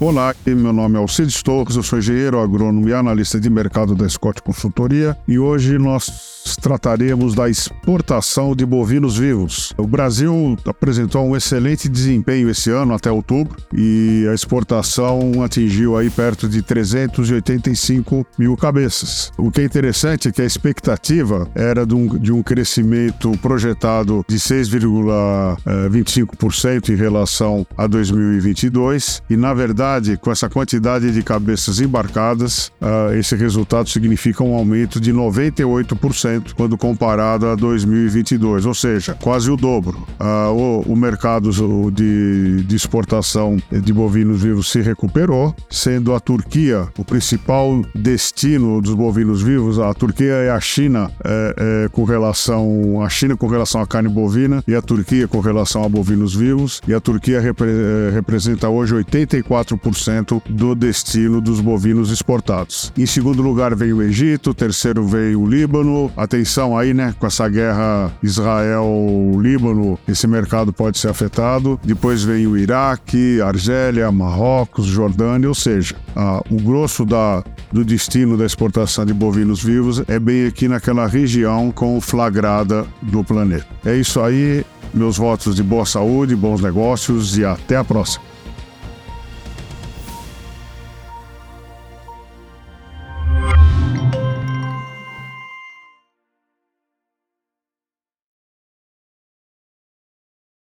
Olá, meu nome é Alcides Torres, eu sou engenheiro agrônomo e analista de mercado da Scott Consultoria e hoje nós trataremos da exportação de bovinos vivos. O Brasil apresentou um excelente desempenho esse ano até outubro e a exportação atingiu aí perto de 385 mil cabeças. O que é interessante é que a expectativa era de um, de um crescimento projetado de 6,25% em relação a 2022 e na verdade com essa quantidade de cabeças embarcadas uh, esse resultado significa um aumento de 98% quando comparado a 2022, ou seja, quase o dobro. Ah, o, o, mercado de, de, exportação de bovinos vivos se recuperou, sendo a Turquia o principal destino dos bovinos vivos. A Turquia é a China é, é, com relação a China com relação à carne bovina e a Turquia com relação a bovinos vivos. E a Turquia repre, é, representa hoje 84% do destino dos bovinos exportados. Em segundo lugar vem o Egito, terceiro vem o Líbano, atenção aí, né? Com essa guerra Israel-Líbano, esse mercado pode ser afetado. Depois vem o Iraque, Argélia, Marrocos, Jordânia, ou seja, a, o grosso da, do destino da exportação de bovinos vivos é bem aqui naquela região conflagrada do planeta. É isso aí, meus votos de boa saúde, bons negócios e até a próxima.